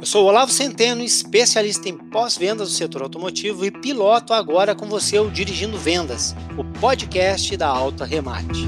Eu sou Olavo Centeno, especialista em pós-vendas do setor automotivo e piloto agora com você o Dirigindo Vendas, o podcast da Alta Remate.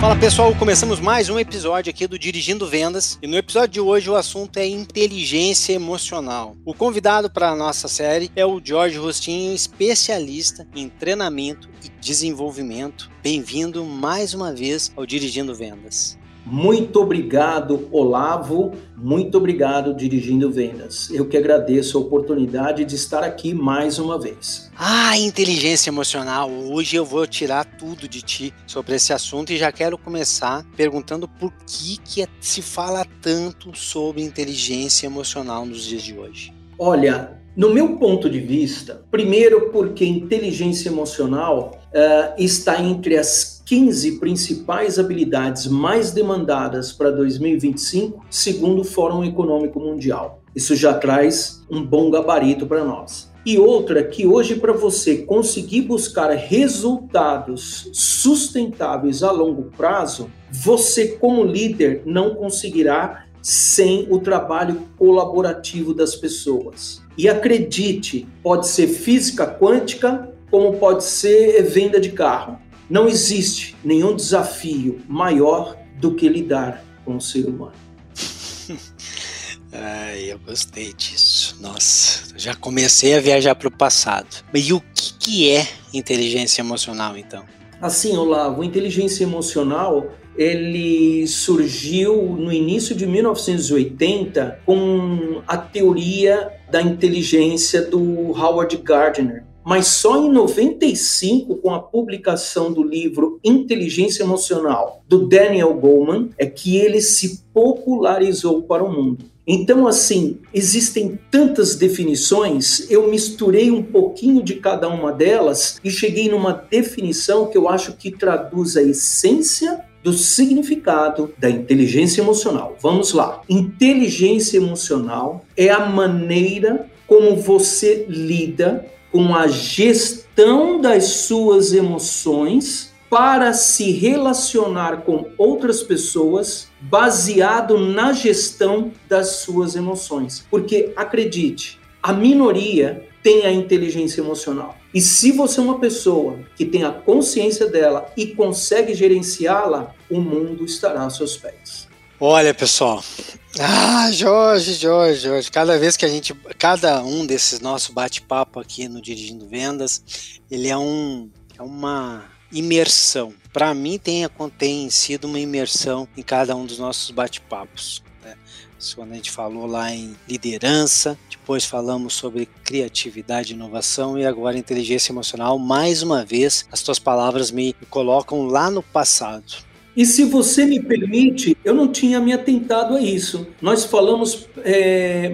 Fala pessoal, começamos mais um episódio aqui do Dirigindo Vendas e no episódio de hoje o assunto é inteligência emocional. O convidado para a nossa série é o Jorge Rostinho, especialista em treinamento e desenvolvimento. Bem-vindo mais uma vez ao Dirigindo Vendas. Muito obrigado, Olavo. Muito obrigado, Dirigindo Vendas. Eu que agradeço a oportunidade de estar aqui mais uma vez. Ah, inteligência emocional. Hoje eu vou tirar tudo de ti sobre esse assunto e já quero começar perguntando por que, que se fala tanto sobre inteligência emocional nos dias de hoje. Olha, no meu ponto de vista, primeiro porque inteligência emocional uh, está entre as 15 principais habilidades mais demandadas para 2025, segundo o Fórum Econômico Mundial. Isso já traz um bom gabarito para nós. E outra que hoje para você conseguir buscar resultados sustentáveis a longo prazo, você como líder não conseguirá sem o trabalho colaborativo das pessoas. E acredite, pode ser física quântica, como pode ser venda de carro. Não existe nenhum desafio maior do que lidar com o ser humano. Ai, eu gostei disso. Nossa, já comecei a viajar para o passado. E o que, que é inteligência emocional, então? Assim, Olavo, inteligência emocional ele surgiu no início de 1980 com a teoria da inteligência do Howard Gardner mas só em 95, com a publicação do livro Inteligência Emocional, do Daniel Goleman, é que ele se popularizou para o mundo. Então, assim, existem tantas definições, eu misturei um pouquinho de cada uma delas e cheguei numa definição que eu acho que traduz a essência do significado da inteligência emocional. Vamos lá. Inteligência emocional é a maneira como você lida com a gestão das suas emoções para se relacionar com outras pessoas baseado na gestão das suas emoções. Porque acredite, a minoria tem a inteligência emocional. E se você é uma pessoa que tem a consciência dela e consegue gerenciá-la, o mundo estará aos seus pés. Olha, pessoal, ah, Jorge, Jorge, Jorge. Cada vez que a gente, cada um desses nossos bate-papo aqui no Dirigindo Vendas, ele é um, é uma imersão. Para mim tem, tem sido uma imersão em cada um dos nossos bate-papos. Né? Quando a gente falou lá em liderança, depois falamos sobre criatividade inovação e agora inteligência emocional. Mais uma vez, as tuas palavras me colocam lá no passado e se você me permite, eu não tinha me atentado a isso. Nós falamos é,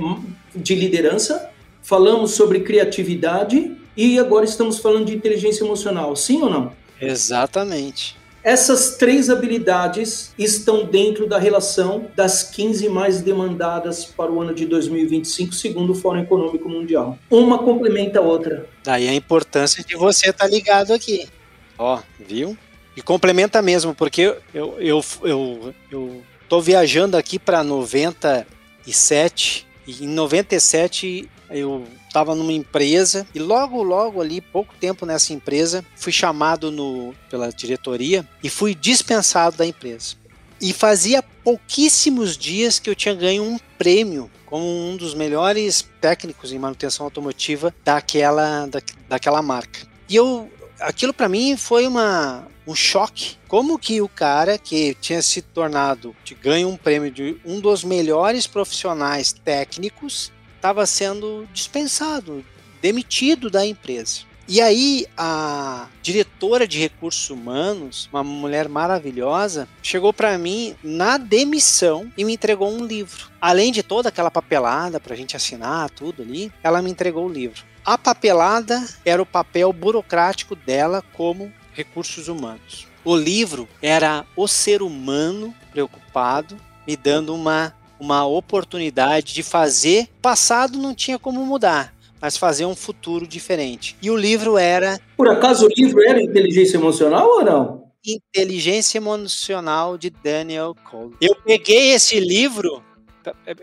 de liderança, falamos sobre criatividade e agora estamos falando de inteligência emocional, sim ou não? Exatamente. Essas três habilidades estão dentro da relação das 15 mais demandadas para o ano de 2025, segundo o Fórum Econômico Mundial. Uma complementa a outra. Daí a importância de você estar tá ligado aqui. Ó, viu? E complementa mesmo, porque eu, eu, eu, eu tô viajando aqui para 97 e em 97 eu estava numa empresa e logo, logo ali, pouco tempo nessa empresa, fui chamado no, pela diretoria e fui dispensado da empresa. E fazia pouquíssimos dias que eu tinha ganho um prêmio como um dos melhores técnicos em manutenção automotiva daquela, da, daquela marca. E eu, aquilo para mim foi uma, um choque. Como que o cara que tinha se tornado, de ganho um prêmio de um dos melhores profissionais técnicos, estava sendo dispensado, demitido da empresa. E aí a diretora de recursos humanos, uma mulher maravilhosa, chegou para mim na demissão e me entregou um livro. Além de toda aquela papelada para a gente assinar tudo ali, ela me entregou o livro. A papelada era o papel burocrático dela como recursos humanos. O livro era o ser humano preocupado, me dando uma, uma oportunidade de fazer. Passado não tinha como mudar, mas fazer um futuro diferente. E o livro era. Por acaso o livro era inteligência emocional ou não? Inteligência Emocional de Daniel Cole. Eu peguei esse livro,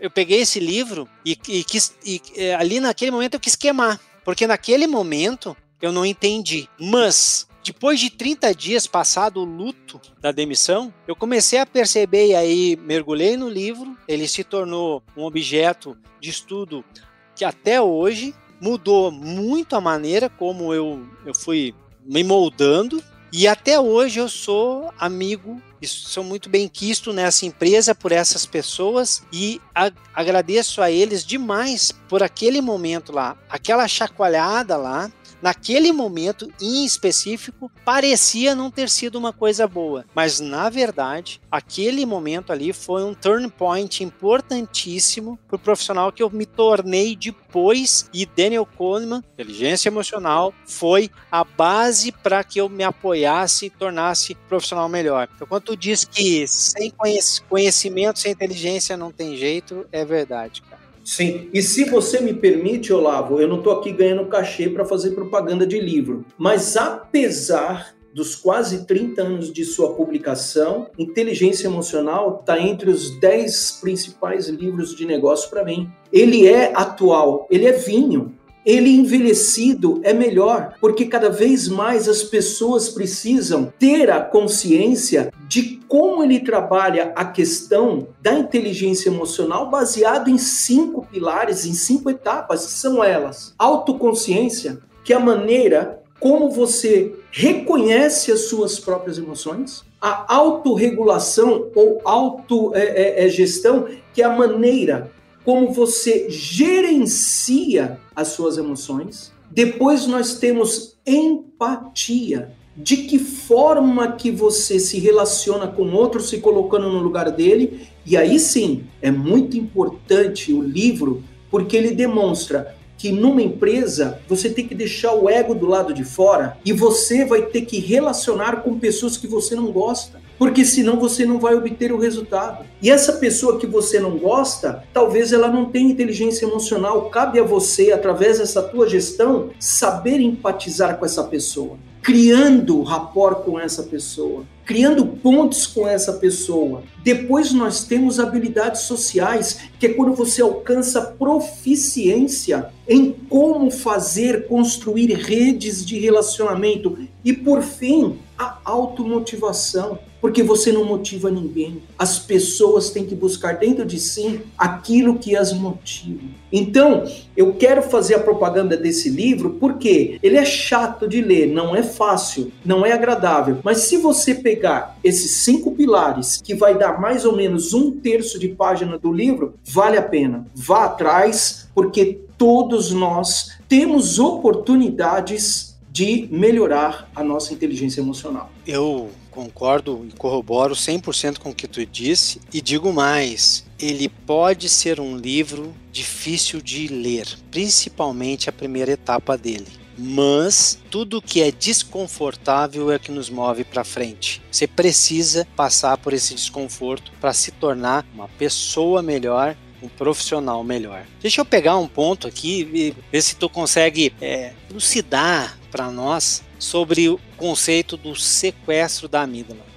eu peguei esse livro e, e quis, e, é, ali naquele momento eu quis queimar, porque naquele momento eu não entendi. Mas depois de 30 dias passado o luto da demissão, eu comecei a perceber e aí mergulhei no livro, ele se tornou um objeto de estudo que até hoje mudou muito a maneira como eu, eu fui me moldando e até hoje eu sou amigo sou muito bem quisto nessa empresa por essas pessoas e a, agradeço a eles demais por aquele momento lá, aquela chacoalhada lá naquele momento em específico, parecia não ter sido uma coisa boa. Mas, na verdade, aquele momento ali foi um turn point importantíssimo para o profissional que eu me tornei depois. E Daniel Kahneman, inteligência emocional, foi a base para que eu me apoiasse e tornasse profissional melhor. Então, quando tu diz que sem conhecimento, sem inteligência não tem jeito, é verdade. Sim, e se você me permite, Olavo, eu não estou aqui ganhando cachê para fazer propaganda de livro, mas apesar dos quase 30 anos de sua publicação, Inteligência Emocional está entre os 10 principais livros de negócio para mim. Ele é atual, ele é vinho. Ele envelhecido é melhor, porque cada vez mais as pessoas precisam ter a consciência de como ele trabalha a questão da inteligência emocional baseado em cinco pilares, em cinco etapas, que são elas: autoconsciência, que é a maneira como você reconhece as suas próprias emoções, a autorregulação ou autogestão, é, é, é que é a maneira como você gerencia as suas emoções. Depois nós temos empatia. De que forma que você se relaciona com outro, se colocando no lugar dele. E aí sim, é muito importante o livro, porque ele demonstra que numa empresa você tem que deixar o ego do lado de fora e você vai ter que relacionar com pessoas que você não gosta porque senão você não vai obter o resultado. E essa pessoa que você não gosta, talvez ela não tenha inteligência emocional. Cabe a você, através dessa tua gestão, saber empatizar com essa pessoa, criando rapport com essa pessoa, criando pontos com essa pessoa. Depois nós temos habilidades sociais, que é quando você alcança proficiência em como fazer, construir redes de relacionamento. E por fim, a automotivação porque você não motiva ninguém. As pessoas têm que buscar dentro de si aquilo que as motiva. Então, eu quero fazer a propaganda desse livro porque ele é chato de ler, não é fácil, não é agradável. Mas se você pegar esses cinco pilares, que vai dar mais ou menos um terço de página do livro, vale a pena. Vá atrás, porque todos nós temos oportunidades de melhorar a nossa inteligência emocional. Eu concordo e corroboro 100% com o que tu disse e digo mais, ele pode ser um livro difícil de ler, principalmente a primeira etapa dele. Mas tudo que é desconfortável é que nos move para frente. Você precisa passar por esse desconforto para se tornar uma pessoa melhor um profissional melhor. Deixa eu pegar um ponto aqui e ver se tu consegue é, elucidar para nós sobre o conceito do sequestro da amígdala.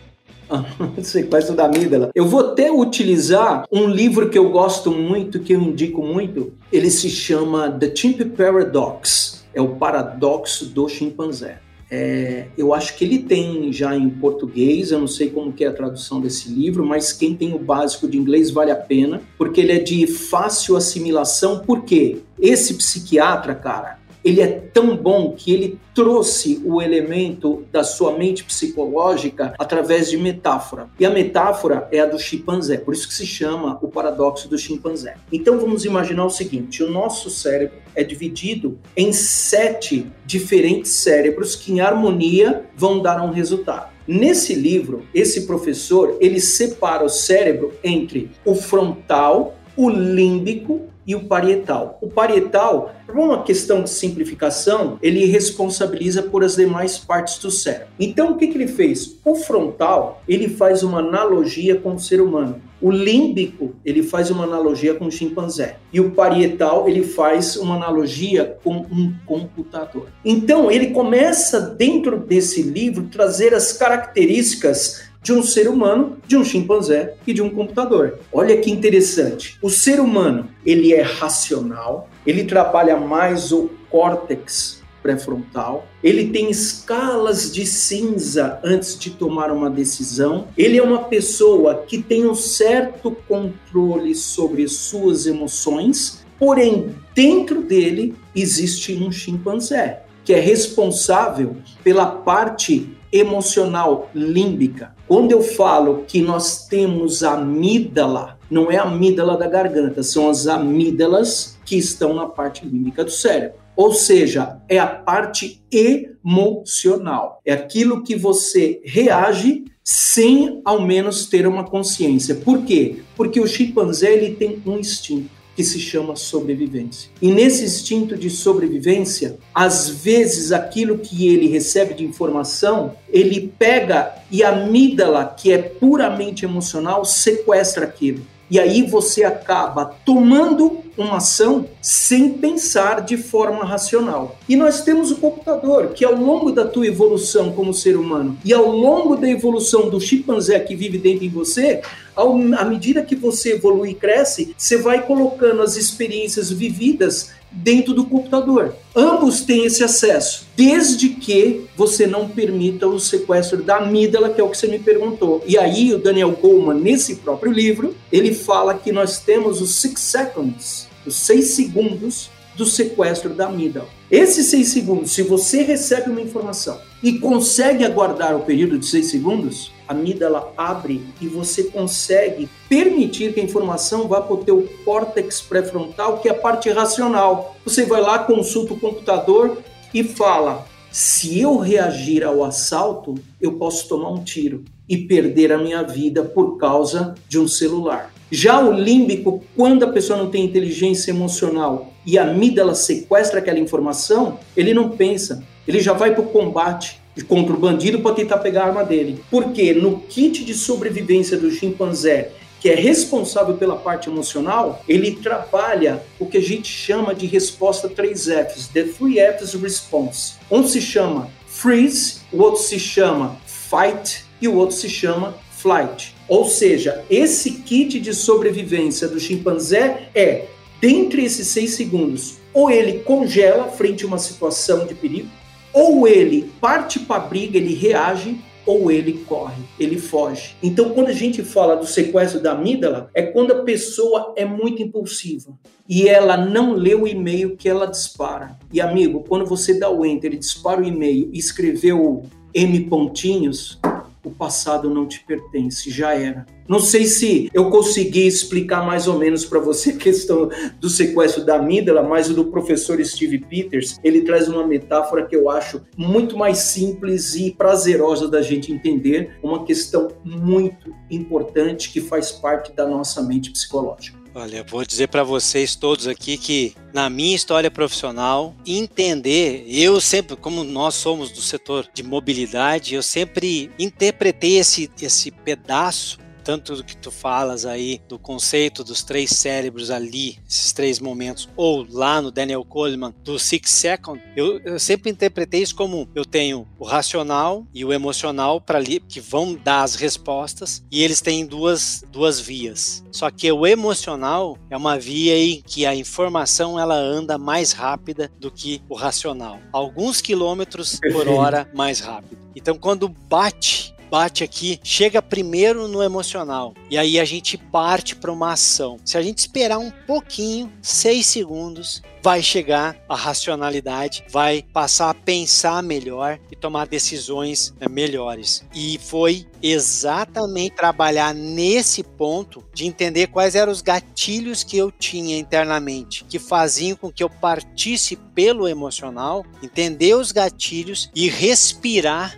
sequestro da amígdala. Eu vou até utilizar um livro que eu gosto muito, que eu indico muito. Ele se chama The Chimp Paradox. É o paradoxo do chimpanzé. É, eu acho que ele tem já em português, eu não sei como que é a tradução desse livro, mas quem tem o básico de inglês vale a pena, porque ele é de fácil assimilação, porque esse psiquiatra, cara, ele é tão bom que ele trouxe o elemento da sua mente psicológica através de metáfora. E a metáfora é a do chimpanzé, por isso que se chama o paradoxo do chimpanzé. Então vamos imaginar o seguinte: o nosso cérebro é dividido em sete diferentes cérebros que em harmonia vão dar um resultado. Nesse livro, esse professor ele separa o cérebro entre o frontal, o límbico, e o parietal. O parietal, por uma questão de simplificação, ele responsabiliza por as demais partes do cérebro. Então, o que, que ele fez? O frontal, ele faz uma analogia com o ser humano. O límbico, ele faz uma analogia com o chimpanzé. E o parietal, ele faz uma analogia com um computador. Então, ele começa dentro desse livro trazer as características de um ser humano, de um chimpanzé e de um computador. Olha que interessante. O ser humano, ele é racional, ele trabalha mais o córtex pré-frontal, ele tem escalas de cinza antes de tomar uma decisão, ele é uma pessoa que tem um certo controle sobre suas emoções, porém, dentro dele existe um chimpanzé que é responsável pela parte emocional límbica. Quando eu falo que nós temos amígdala, não é a amígdala da garganta, são as amígdalas que estão na parte límbica do cérebro. Ou seja, é a parte emocional. É aquilo que você reage sem ao menos ter uma consciência. Por quê? Porque o chimpanzé ele tem um instinto que se chama sobrevivência. E nesse instinto de sobrevivência, às vezes aquilo que ele recebe de informação, ele pega e a amígdala, que é puramente emocional, sequestra aquilo. E aí você acaba tomando uma ação sem pensar de forma racional. E nós temos o computador, que ao longo da tua evolução como ser humano e ao longo da evolução do chimpanzé que vive dentro de você, à medida que você evolui e cresce, você vai colocando as experiências vividas dentro do computador. Ambos têm esse acesso, desde que você não permita o sequestro da amígdala, que é o que você me perguntou. E aí o Daniel Goleman, nesse próprio livro, ele fala que nós temos os six seconds, os seis segundos do sequestro da amígdala. Esses seis segundos, se você recebe uma informação e consegue aguardar o período de seis segundos, a amígdala abre e você consegue permitir que a informação vá para o teu córtex pré-frontal, que é a parte racional. Você vai lá, consulta o computador e fala: se eu reagir ao assalto, eu posso tomar um tiro e perder a minha vida por causa de um celular. Já o límbico, quando a pessoa não tem inteligência emocional e a amígdala sequestra aquela informação, ele não pensa, ele já vai para o combate contra o bandido para tentar pegar a arma dele. Porque no kit de sobrevivência do chimpanzé, que é responsável pela parte emocional, ele trabalha o que a gente chama de resposta 3Fs, the 3Fs response. Um se chama freeze, o outro se chama fight e o outro se chama flight. Ou seja, esse kit de sobrevivência do chimpanzé é, dentre esses seis segundos, ou ele congela frente a uma situação de perigo, ou ele parte para a briga, ele reage, ou ele corre, ele foge. Então, quando a gente fala do sequestro da amígdala, é quando a pessoa é muito impulsiva e ela não lê o e-mail que ela dispara. E amigo, quando você dá o enter e dispara o e-mail e escreveu M pontinhos, o passado não te pertence, já era. Não sei se eu consegui explicar mais ou menos para você a questão do sequestro da amígdala, mas o do professor Steve Peters, ele traz uma metáfora que eu acho muito mais simples e prazerosa da gente entender, uma questão muito importante que faz parte da nossa mente psicológica. Olha, vou dizer para vocês todos aqui que na minha história profissional, entender, eu sempre, como nós somos do setor de mobilidade, eu sempre interpretei esse, esse pedaço tanto do que tu falas aí do conceito dos três cérebros ali, esses três momentos, ou lá no Daniel Coleman do Six Second, eu, eu sempre interpretei isso como eu tenho o racional e o emocional para ali que vão dar as respostas e eles têm duas, duas vias. Só que o emocional é uma via em que a informação ela anda mais rápida do que o racional, alguns quilômetros por hora mais rápido. Então quando bate bate aqui, chega primeiro no emocional e aí a gente parte para uma ação. Se a gente esperar um pouquinho, seis segundos, vai chegar a racionalidade, vai passar a pensar melhor e tomar decisões né, melhores. E foi exatamente trabalhar nesse ponto de entender quais eram os gatilhos que eu tinha internamente, que faziam com que eu partisse pelo emocional, entender os gatilhos e respirar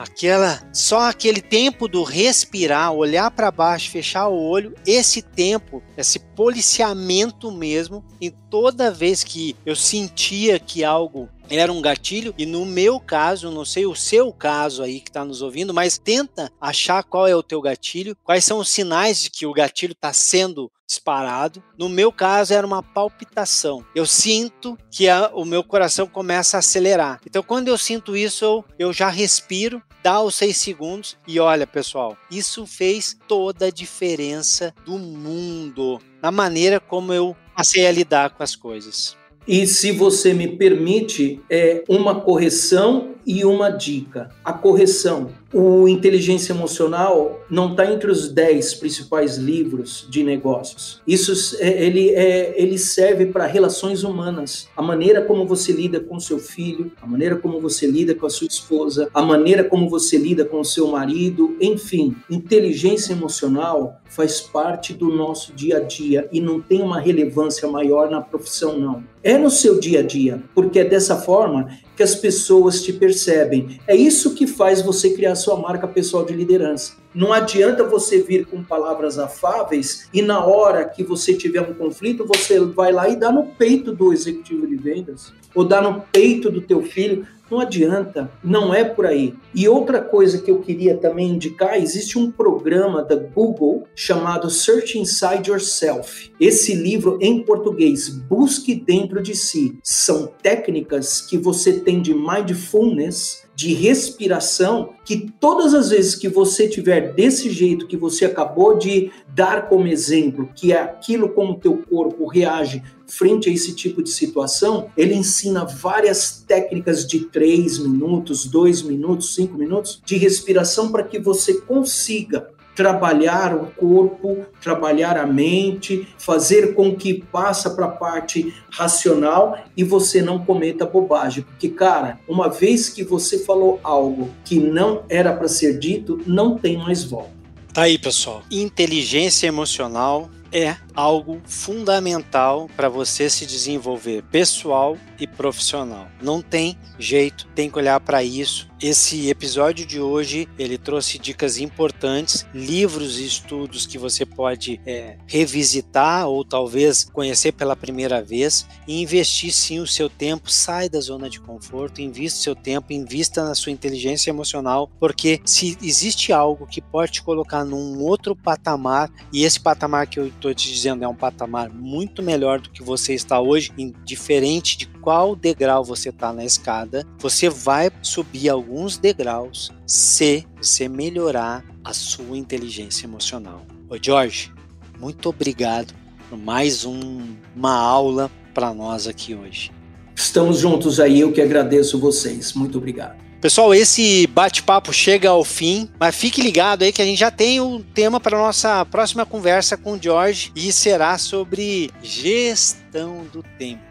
aquela só aquele tempo do respirar, olhar para baixo, fechar o olho, esse tempo, esse policiamento mesmo, em toda vez que eu sentia que algo era um gatilho e no meu caso, não sei o seu caso aí que está nos ouvindo, mas tenta achar qual é o teu gatilho, quais são os sinais de que o gatilho está sendo disparado. No meu caso era uma palpitação. Eu sinto que a, o meu coração começa a acelerar. Então quando eu sinto isso, eu, eu já respiro, dá os seis segundos e olha, pessoal, isso fez toda a diferença do mundo na maneira como eu passei a lidar com as coisas. E se você me permite, é uma correção e uma dica. A correção. O Inteligência Emocional não está entre os 10 principais livros de negócios. Isso é, ele, é, ele serve para relações humanas. A maneira como você lida com seu filho, a maneira como você lida com a sua esposa, a maneira como você lida com o seu marido, enfim. Inteligência emocional faz parte do nosso dia a dia e não tem uma relevância maior na profissão, não. É no seu dia a dia, porque é dessa forma que as pessoas te percebem. É isso que faz você criar sua marca pessoal de liderança. Não adianta você vir com palavras afáveis e na hora que você tiver um conflito, você vai lá e dá no peito do executivo de vendas ou dá no peito do teu filho. Não adianta, não é por aí. E outra coisa que eu queria também indicar, existe um programa da Google chamado Search Inside Yourself. Esse livro em português, Busque dentro de si, são técnicas que você tem de mindfulness de respiração que todas as vezes que você tiver desse jeito que você acabou de dar como exemplo, que é aquilo como teu corpo reage frente a esse tipo de situação, ele ensina várias técnicas de 3 minutos, 2 minutos, 5 minutos de respiração para que você consiga trabalhar o corpo, trabalhar a mente, fazer com que passa para a parte racional e você não cometa bobagem, porque cara, uma vez que você falou algo que não era para ser dito, não tem mais volta. Tá aí, pessoal. Inteligência emocional é algo fundamental para você se desenvolver pessoal e profissional. Não tem jeito, tem que olhar para isso. Esse episódio de hoje ele trouxe dicas importantes, livros e estudos que você pode é, revisitar ou talvez conhecer pela primeira vez e investir sim o seu tempo. Sai da zona de conforto, invista seu tempo, invista na sua inteligência emocional, porque se existe algo que pode te colocar num outro patamar e esse patamar que eu estou te dizendo é um patamar muito melhor do que você está hoje, indiferente de qual degrau você está na escada, você vai subir alguns degraus se você melhorar a sua inteligência emocional. Ô Jorge, muito obrigado por mais um, uma aula para nós aqui hoje. Estamos juntos aí, eu que agradeço vocês. Muito obrigado. Pessoal, esse bate-papo chega ao fim, mas fique ligado aí que a gente já tem um tema para nossa próxima conversa com o George e será sobre gestão do tempo.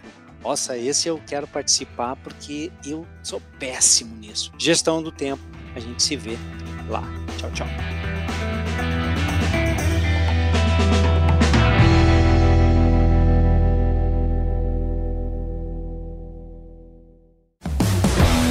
Nossa, esse eu quero participar porque eu sou péssimo nisso. Gestão do tempo. A gente se vê lá. Tchau, tchau.